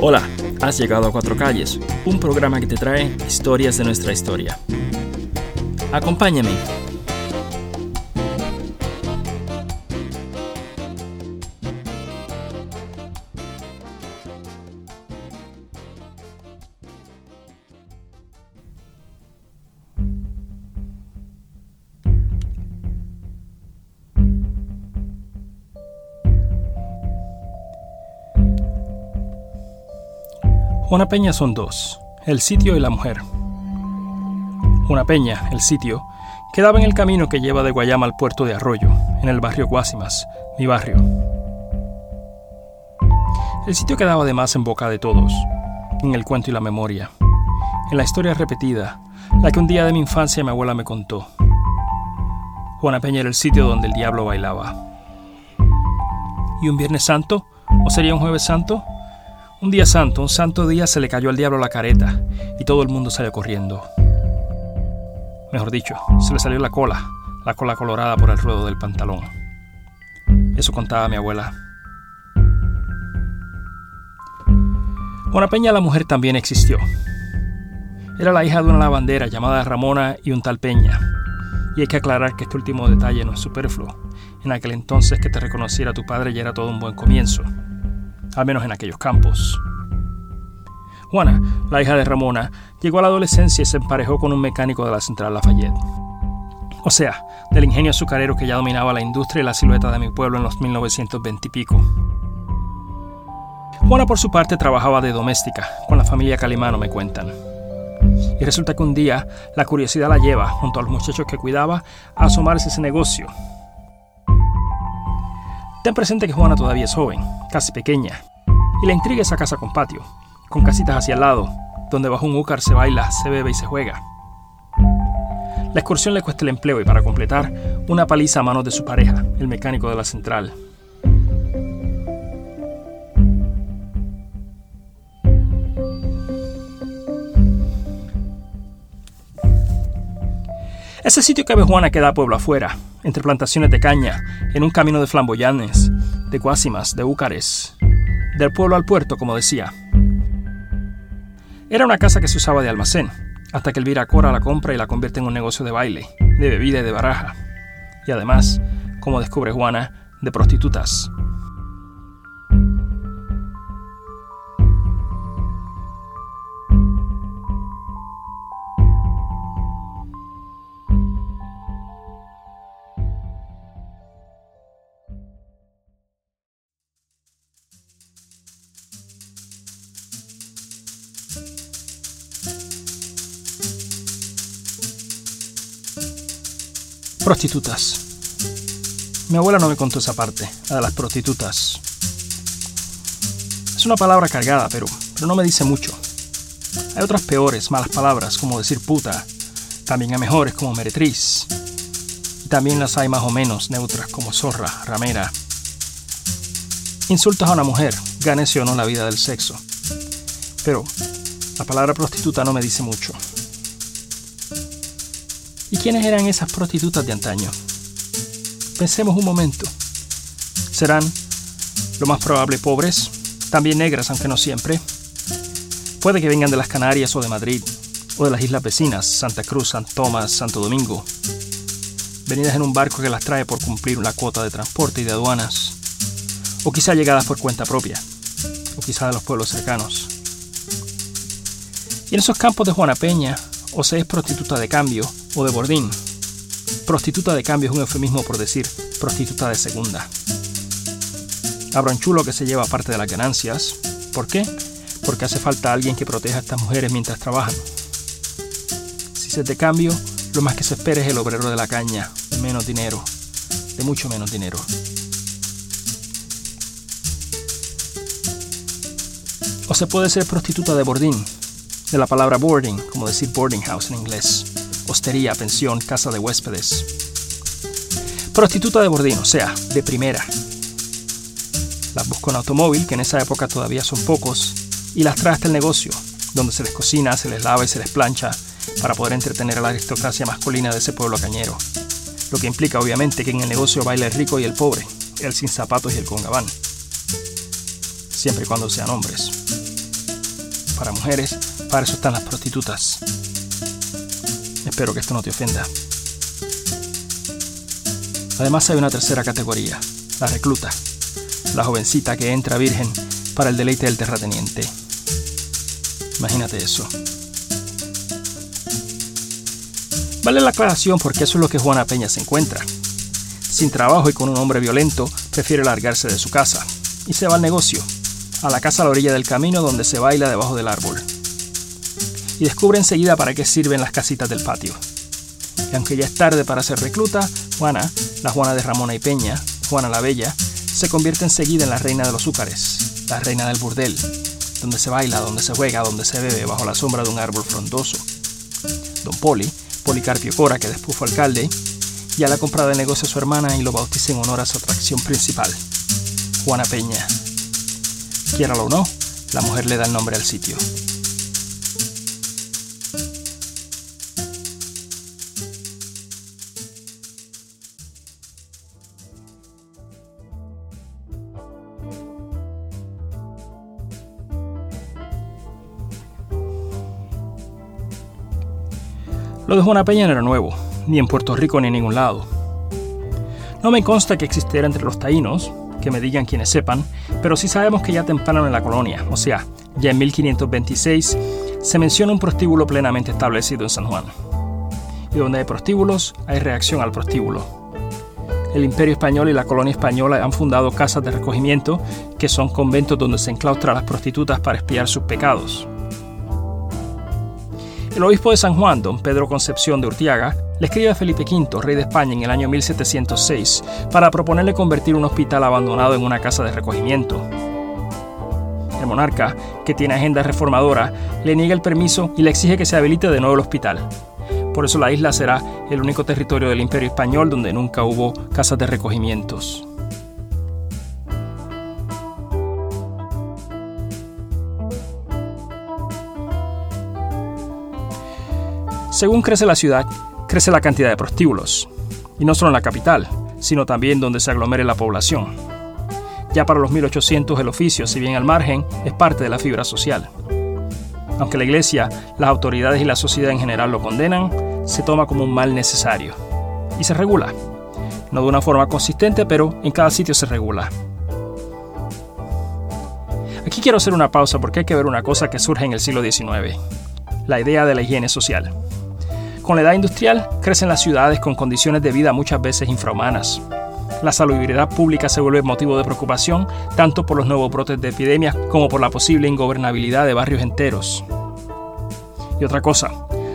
Hola, has llegado a Cuatro Calles, un programa que te trae historias de nuestra historia. Acompáñame. Una peña son dos, el sitio y la mujer. Una peña, el sitio, quedaba en el camino que lleva de Guayama al puerto de Arroyo, en el barrio Guasimas, mi barrio. El sitio quedaba además en boca de todos, en el cuento y la memoria, en la historia repetida, la que un día de mi infancia mi abuela me contó. Juana Peña era el sitio donde el diablo bailaba. ¿Y un Viernes Santo? ¿O sería un Jueves Santo? Un día santo, un santo día se le cayó al diablo la careta y todo el mundo salió corriendo. Mejor dicho, se le salió la cola, la cola colorada por el ruedo del pantalón. Eso contaba mi abuela. Juana Peña la mujer también existió. Era la hija de una lavandera llamada Ramona y un tal Peña. Y hay que aclarar que este último detalle no es superfluo. En aquel entonces que te reconociera tu padre ya era todo un buen comienzo al menos en aquellos campos. Juana, la hija de Ramona, llegó a la adolescencia y se emparejó con un mecánico de la central Lafayette. O sea, del ingenio azucarero que ya dominaba la industria y la silueta de mi pueblo en los 1920 y pico. Juana por su parte trabajaba de doméstica, con la familia Calimano me cuentan. Y resulta que un día la curiosidad la lleva, junto a los muchachos que cuidaba, a asomarse ese negocio, Ten presente que Juana todavía es joven, casi pequeña, y la intriga esa casa con patio, con casitas hacia el lado, donde bajo un úcar se baila, se bebe y se juega. La excursión le cuesta el empleo y para completar, una paliza a manos de su pareja, el mecánico de la central. Ese sitio que ve Juana queda pueblo afuera, entre plantaciones de caña, en un camino de flamboyanes, de guásimas, de úcares, del pueblo al puerto, como decía. Era una casa que se usaba de almacén, hasta que Elvira Cora la compra y la convierte en un negocio de baile, de bebida y de baraja. Y además, como descubre Juana, de prostitutas. Prostitutas. Mi abuela no me contó esa parte, la de las prostitutas. Es una palabra cargada, pero, pero no me dice mucho. Hay otras peores, malas palabras, como decir puta. También hay mejores, como meretriz. Y también las hay más o menos neutras, como zorra, ramera. Insultas a una mujer, gánese o no la vida del sexo. Pero la palabra prostituta no me dice mucho. ¿Y quiénes eran esas prostitutas de antaño? Pensemos un momento. ¿Serán, lo más probable, pobres? También negras, aunque no siempre. Puede que vengan de las Canarias o de Madrid, o de las islas vecinas, Santa Cruz, San Tomás, Santo Domingo. Venidas en un barco que las trae por cumplir una cuota de transporte y de aduanas. O quizá llegadas por cuenta propia, o quizá de los pueblos cercanos. Y en esos campos de Juana Peña, o se es prostituta de cambio, o de bordín. Prostituta de cambio es un eufemismo por decir prostituta de segunda. Habrá un chulo que se lleva parte de las ganancias. ¿Por qué? Porque hace falta alguien que proteja a estas mujeres mientras trabajan. Si se de cambio, lo más que se espera es el obrero de la caña, menos dinero, de mucho menos dinero. O se puede ser prostituta de bordín, de la palabra boarding, como decir boarding house en inglés hostería, pensión, casa de huéspedes. Prostituta de bordín, o sea, de primera. Las busco en automóvil, que en esa época todavía son pocos, y las trae hasta el negocio, donde se les cocina, se les lava y se les plancha para poder entretener a la aristocracia masculina de ese pueblo cañero. lo que implica obviamente que en el negocio baila el rico y el pobre, el sin zapatos y el con gabán, siempre y cuando sean hombres. Para mujeres, para eso están las prostitutas. Espero que esto no te ofenda. Además hay una tercera categoría, la recluta, la jovencita que entra virgen para el deleite del terrateniente. Imagínate eso. Vale la aclaración porque eso es lo que Juana Peña se encuentra. Sin trabajo y con un hombre violento, prefiere largarse de su casa y se va al negocio, a la casa a la orilla del camino donde se baila debajo del árbol. Y descubre enseguida para qué sirven las casitas del patio. Y aunque ya es tarde para ser recluta, Juana, la Juana de Ramona y Peña, Juana la Bella, se convierte enseguida en la reina de los azúcares, la reina del burdel, donde se baila, donde se juega, donde se bebe bajo la sombra de un árbol frondoso. Don Poli Policarpio Cora, que después fue alcalde, ya la comprado el negocio a su hermana y lo bautiza en honor a su atracción principal, Juana Peña. Quiéralo o no, la mujer le da el nombre al sitio. De Juana Peña no era nuevo, ni en Puerto Rico ni en ningún lado. No me consta que existiera entre los taínos, que me digan quienes sepan, pero sí sabemos que ya temprano en la colonia, o sea, ya en 1526, se menciona un prostíbulo plenamente establecido en San Juan. Y donde hay prostíbulos, hay reacción al prostíbulo. El Imperio Español y la colonia española han fundado casas de recogimiento, que son conventos donde se enclaustra a las prostitutas para espiar sus pecados. El obispo de San Juan, don Pedro Concepción de Urtiaga, le escribe a Felipe V, rey de España, en el año 1706, para proponerle convertir un hospital abandonado en una casa de recogimiento. El monarca, que tiene agenda reformadora, le niega el permiso y le exige que se habilite de nuevo el hospital. Por eso la isla será el único territorio del Imperio Español donde nunca hubo casas de recogimientos. Según crece la ciudad, crece la cantidad de prostíbulos. Y no solo en la capital, sino también donde se aglomere la población. Ya para los 1800 el oficio, si bien al margen, es parte de la fibra social. Aunque la iglesia, las autoridades y la sociedad en general lo condenan, se toma como un mal necesario. Y se regula. No de una forma consistente, pero en cada sitio se regula. Aquí quiero hacer una pausa porque hay que ver una cosa que surge en el siglo XIX. La idea de la higiene social. Con la edad industrial crecen las ciudades con condiciones de vida muchas veces infrahumanas. La salubridad pública se vuelve motivo de preocupación tanto por los nuevos brotes de epidemias como por la posible ingobernabilidad de barrios enteros. Y otra cosa,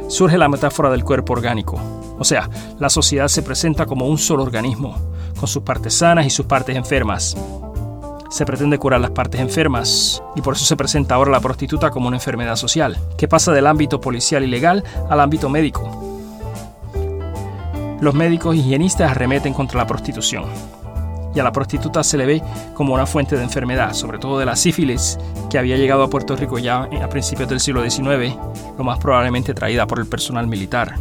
surge la metáfora del cuerpo orgánico. O sea, la sociedad se presenta como un solo organismo, con sus partes sanas y sus partes enfermas. Se pretende curar las partes enfermas y por eso se presenta ahora la prostituta como una enfermedad social, que pasa del ámbito policial y legal al ámbito médico, los médicos higienistas arremeten contra la prostitución. Y a la prostituta se le ve como una fuente de enfermedad, sobre todo de la sífilis, que había llegado a Puerto Rico ya a principios del siglo XIX, lo más probablemente traída por el personal militar.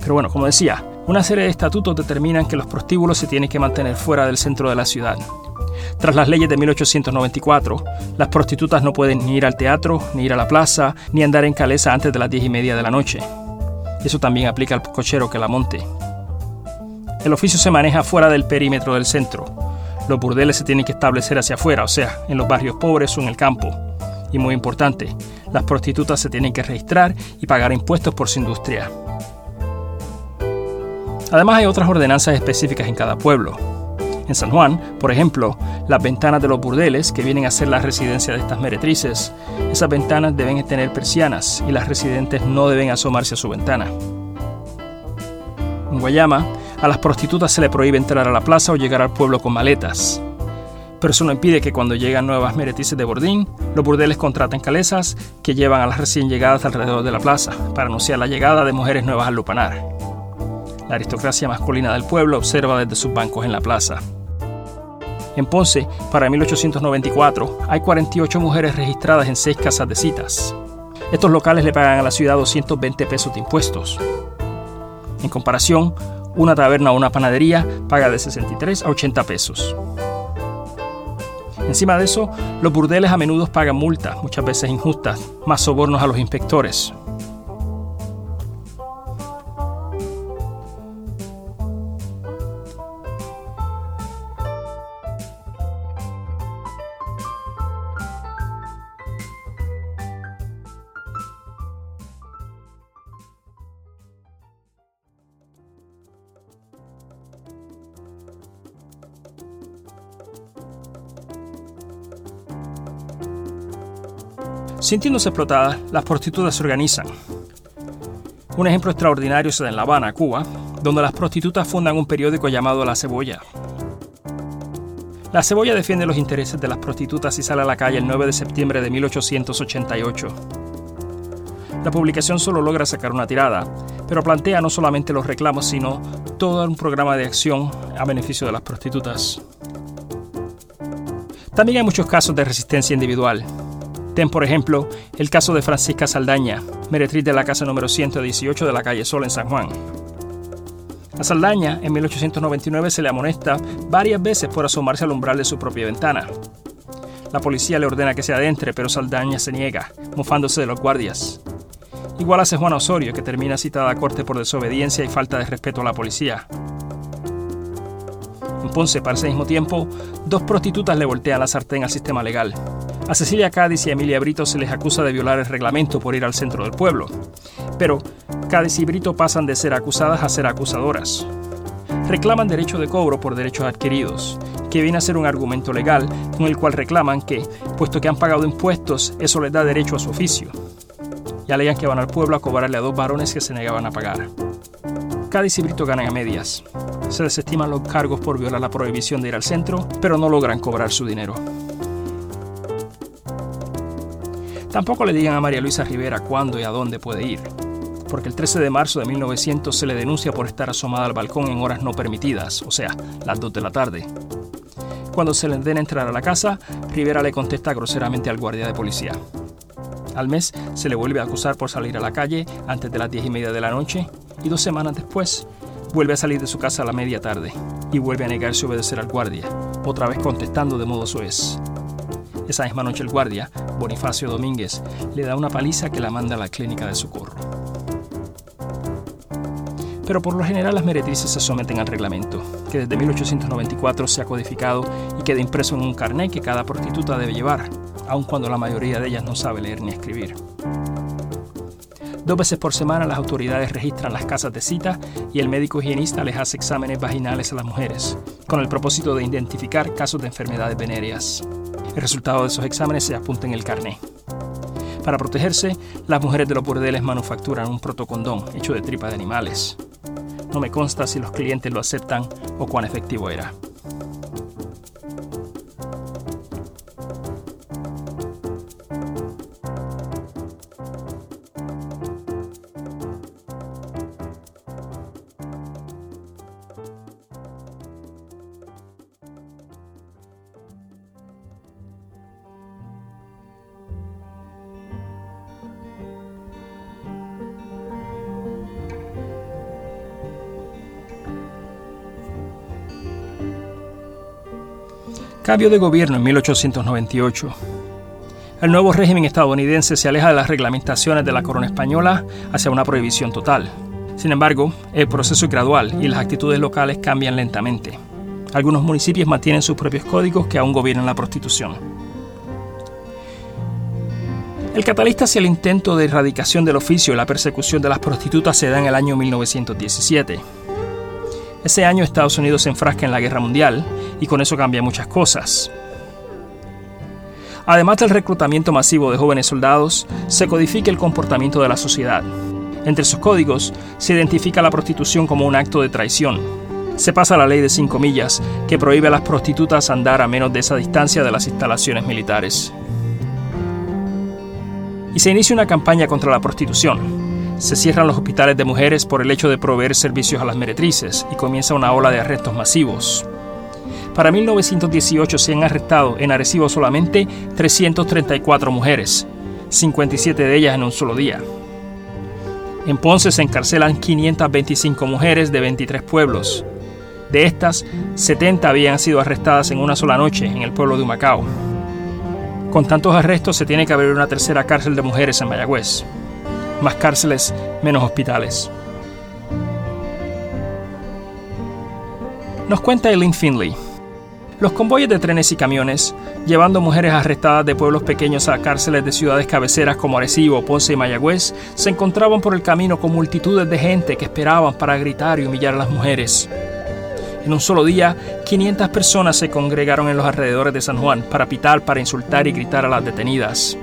Pero bueno, como decía, una serie de estatutos determinan que los prostíbulos se tienen que mantener fuera del centro de la ciudad. Tras las leyes de 1894, las prostitutas no pueden ni ir al teatro, ni ir a la plaza, ni andar en caleza antes de las diez y media de la noche. Eso también aplica al cochero que la monte. El oficio se maneja fuera del perímetro del centro. Los burdeles se tienen que establecer hacia afuera, o sea, en los barrios pobres o en el campo. Y muy importante, las prostitutas se tienen que registrar y pagar impuestos por su industria. Además hay otras ordenanzas específicas en cada pueblo. En San Juan, por ejemplo, las ventanas de los burdeles, que vienen a ser la residencia de estas meretrices, esas ventanas deben tener persianas y las residentes no deben asomarse a su ventana. En Guayama, a las prostitutas se le prohíbe entrar a la plaza o llegar al pueblo con maletas. Pero eso no impide que cuando llegan nuevas meretrices de Bordín, los burdeles contraten calesas que llevan a las recién llegadas alrededor de la plaza para anunciar la llegada de mujeres nuevas al lupanar. La aristocracia masculina del pueblo observa desde sus bancos en la plaza. En Ponce, para 1894, hay 48 mujeres registradas en 6 casas de citas. Estos locales le pagan a la ciudad 220 pesos de impuestos. En comparación, una taberna o una panadería paga de 63 a 80 pesos. Encima de eso, los burdeles a menudo pagan multas, muchas veces injustas, más sobornos a los inspectores. Sintiéndose explotadas, las prostitutas se organizan. Un ejemplo extraordinario se da en La Habana, Cuba, donde las prostitutas fundan un periódico llamado La Cebolla. La Cebolla defiende los intereses de las prostitutas y sale a la calle el 9 de septiembre de 1888. La publicación solo logra sacar una tirada, pero plantea no solamente los reclamos, sino todo un programa de acción a beneficio de las prostitutas. También hay muchos casos de resistencia individual. Ten, por ejemplo, el caso de Francisca Saldaña, meretriz de la casa número 118 de la calle Sol en San Juan. A Saldaña, en 1899, se le amonesta varias veces por asomarse al umbral de su propia ventana. La policía le ordena que se adentre, pero Saldaña se niega, mofándose de los guardias. Igual hace Juana Osorio, que termina citada a corte por desobediencia y falta de respeto a la policía. En Ponce, para ese mismo tiempo, dos prostitutas le voltean la sartén al sistema legal. A Cecilia Cádiz y a Emilia Brito se les acusa de violar el reglamento por ir al centro del pueblo. Pero Cádiz y Brito pasan de ser acusadas a ser acusadoras. Reclaman derecho de cobro por derechos adquiridos, que viene a ser un argumento legal con el cual reclaman que, puesto que han pagado impuestos, eso les da derecho a su oficio. Y alegan que van al pueblo a cobrarle a dos varones que se negaban a pagar. Cádiz y Brito ganan a medias. Se desestiman los cargos por violar la prohibición de ir al centro, pero no logran cobrar su dinero. Tampoco le digan a María Luisa Rivera cuándo y a dónde puede ir, porque el 13 de marzo de 1900 se le denuncia por estar asomada al balcón en horas no permitidas, o sea, las 2 de la tarde. Cuando se le ordena entrar a la casa, Rivera le contesta groseramente al guardia de policía. Al mes se le vuelve a acusar por salir a la calle antes de las 10 y media de la noche y dos semanas después vuelve a salir de su casa a la media tarde y vuelve a negarse a obedecer al guardia, otra vez contestando de modo suez. Esa misma noche el guardia, Bonifacio Domínguez, le da una paliza que la manda a la clínica de socorro. Pero por lo general las meretrices se someten al reglamento, que desde 1894 se ha codificado y queda impreso en un carnet que cada prostituta debe llevar, aun cuando la mayoría de ellas no sabe leer ni escribir. Dos veces por semana las autoridades registran las casas de cita y el médico higienista les hace exámenes vaginales a las mujeres, con el propósito de identificar casos de enfermedades venéreas. El resultado de esos exámenes se apunta en el carné. Para protegerse, las mujeres de los burdeles manufacturan un protocondón hecho de tripa de animales. No me consta si los clientes lo aceptan o cuán efectivo era. Cambio de gobierno en 1898. El nuevo régimen estadounidense se aleja de las reglamentaciones de la corona española hacia una prohibición total. Sin embargo, el proceso es gradual y las actitudes locales cambian lentamente. Algunos municipios mantienen sus propios códigos que aún gobiernan la prostitución. El catalista hacia el intento de erradicación del oficio y la persecución de las prostitutas se da en el año 1917. Ese año Estados Unidos se enfrasca en la guerra mundial y con eso cambia muchas cosas. Además del reclutamiento masivo de jóvenes soldados, se codifica el comportamiento de la sociedad. Entre sus códigos se identifica la prostitución como un acto de traición. Se pasa la ley de cinco millas, que prohíbe a las prostitutas andar a menos de esa distancia de las instalaciones militares. Y se inicia una campaña contra la prostitución, se cierran los hospitales de mujeres por el hecho de proveer servicios a las meretrices y comienza una ola de arrestos masivos. Para 1918 se han arrestado en Arecibo solamente 334 mujeres, 57 de ellas en un solo día. En Ponce se encarcelan 525 mujeres de 23 pueblos. De estas, 70 habían sido arrestadas en una sola noche en el pueblo de Humacao. Con tantos arrestos se tiene que abrir una tercera cárcel de mujeres en Mayagüez. Más cárceles, menos hospitales. Nos cuenta Eileen Finley. Los convoyes de trenes y camiones, llevando mujeres arrestadas de pueblos pequeños a cárceles de ciudades cabeceras como Arecibo, Ponce y Mayagüez, se encontraban por el camino con multitudes de gente que esperaban para gritar y humillar a las mujeres. En un solo día, 500 personas se congregaron en los alrededores de San Juan para pitar, para insultar y gritar a las detenidas.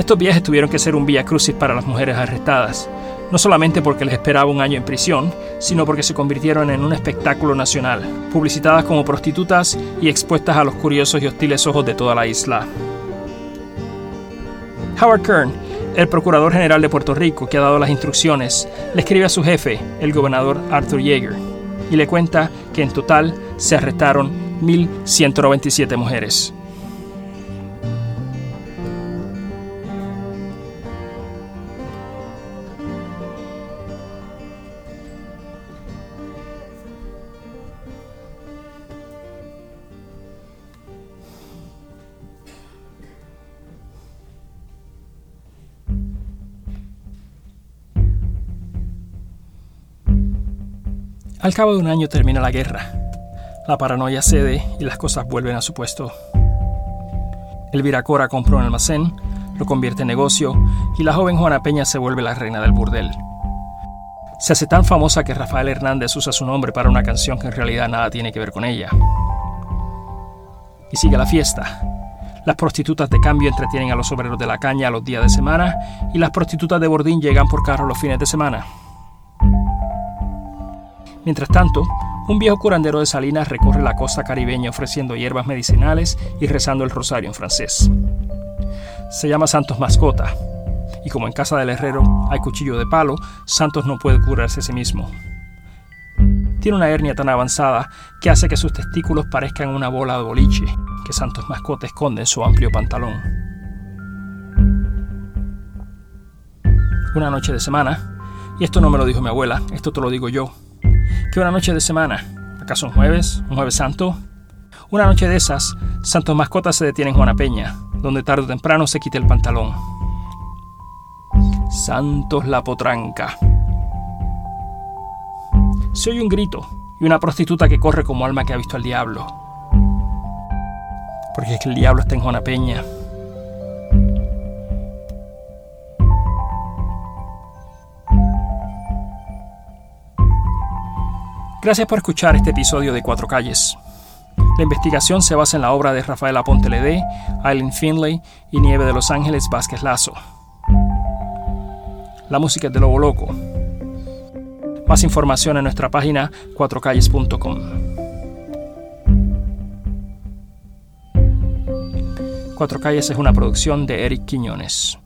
Estos viajes tuvieron que ser un vía crucis para las mujeres arrestadas, no solamente porque les esperaba un año en prisión, sino porque se convirtieron en un espectáculo nacional, publicitadas como prostitutas y expuestas a los curiosos y hostiles ojos de toda la isla. Howard Kern, el Procurador General de Puerto Rico que ha dado las instrucciones, le escribe a su jefe, el gobernador Arthur Yeager y le cuenta que en total se arrestaron 1.197 mujeres. Al cabo de un año termina la guerra. La paranoia cede y las cosas vuelven a su puesto. El Viracora compró un almacén, lo convierte en negocio y la joven Juana Peña se vuelve la reina del burdel. Se hace tan famosa que Rafael Hernández usa su nombre para una canción que en realidad nada tiene que ver con ella. Y sigue la fiesta. Las prostitutas de cambio entretienen a los obreros de la caña los días de semana y las prostitutas de bordín llegan por carro los fines de semana. Mientras tanto, un viejo curandero de Salinas recorre la costa caribeña ofreciendo hierbas medicinales y rezando el rosario en francés. Se llama Santos Mascota, y como en casa del herrero hay cuchillo de palo, Santos no puede curarse a sí mismo. Tiene una hernia tan avanzada que hace que sus testículos parezcan una bola de boliche que Santos Mascota esconde en su amplio pantalón. Una noche de semana, y esto no me lo dijo mi abuela, esto te lo digo yo, ¿Qué una noche de semana? ¿Acaso un jueves? ¿Un jueves santo? Una noche de esas, Santos Mascotas se detiene en Juana Peña, donde tarde o temprano se quita el pantalón. Santos la potranca. Se oye un grito y una prostituta que corre como alma que ha visto al diablo. Porque es que el diablo está en Juana Peña. Gracias por escuchar este episodio de Cuatro Calles. La investigación se basa en la obra de Rafael Aponte Ledé, Eileen Finlay y Nieve de Los Ángeles Vázquez Lazo. La música es de Lobo Loco. Más información en nuestra página cuatrocalles.com. Cuatro Calles es una producción de Eric Quiñones.